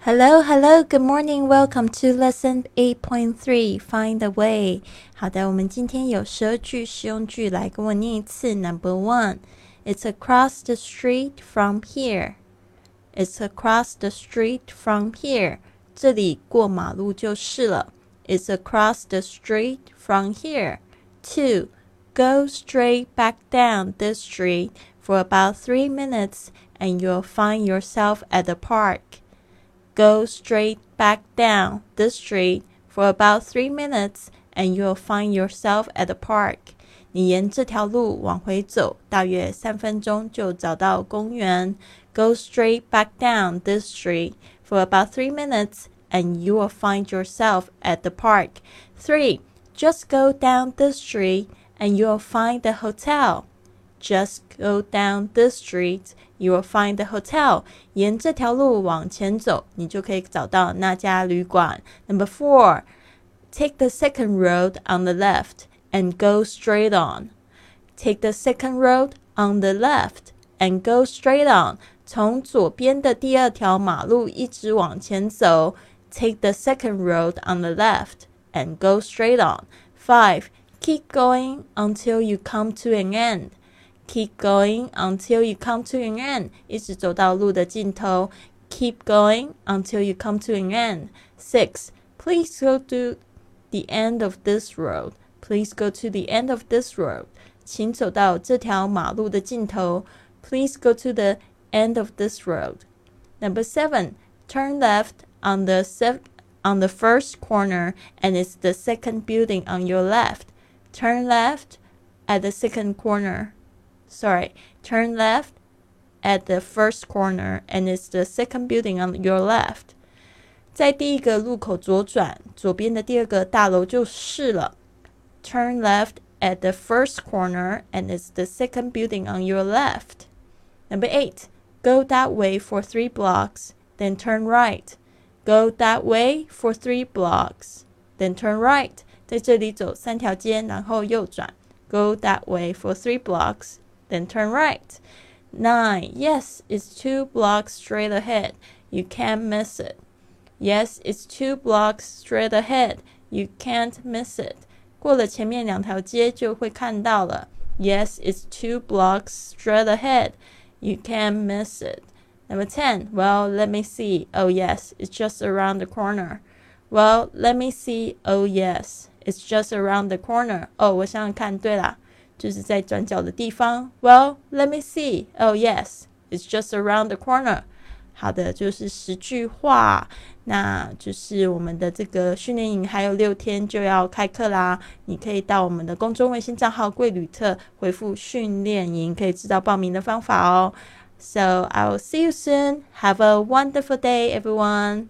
Hello, hello, good morning. Welcome to lesson eight point three. Find the way. 好的，我们今天有十二句实用句，来跟我念一次。Number one, it's across the street from here. It's across the street from here. 这里过马路就是了。It's across the street from here. Two, go straight back down this street for about three minutes, and you'll find yourself at the park. Go straight back down this street for about three minutes, and you'll find yourself at the park. 你沿这条路往回走，大约三分钟就找到公园。Go straight back down this street for about three minutes, and you will find yourself at the park. Three, just go down this street, and you'll find the hotel. Just go down this street, you will find the hotel. 沿这条路往前走，你就可以找到那家旅馆。Number four, take the second road on the left and go straight on. Take the second road on the left and go straight on. 从左边的第二条马路一直往前走。Take the second road on the left and go straight on. Five, keep going until you come to an end. Keep going until you come to an end. 一直走到路的尽头。Keep going until you come to an end. Six. Please go to the end of this road. Please go to the end of this road. 请走到这条马路的尽头。Please go to the end of this road. Number seven. Turn left on the se- on the first corner, and it's the second building on your left. Turn left at the second corner sorry, turn left at the first corner and it's the second building on your left. 在第一个路口左转，左边的第二个大楼就是了。Turn left at the first corner and it's the second building on your left. Number eight, go that way for three blocks, then turn right. Go that way for three blocks, then turn right. 在这里走三条街，然后右转。Go that way for three blocks, then turn right. 9. Yes, it's two blocks straight ahead. You can't miss it. Yes, it's two blocks straight ahead. You can't miss it. 过了前面两条街就会看到了。Yes, it's two blocks straight ahead. You can't miss it. Number 10. Well, let me see. Oh, yes, it's just around the corner. Well, let me see. Oh, yes, it's just around the corner. 哦，我想想看，对啦。 就是在转角的地方。Well, let me see. Oh, yes, it's just around the corner. 好的，就是十句话。那就是我们的这个训练营还有六天就要开课啦。你可以到我们的公众微信账号“贵旅特”回复“训练营”，可以知道报名的方法哦。So I will see you soon. Have a wonderful day, everyone.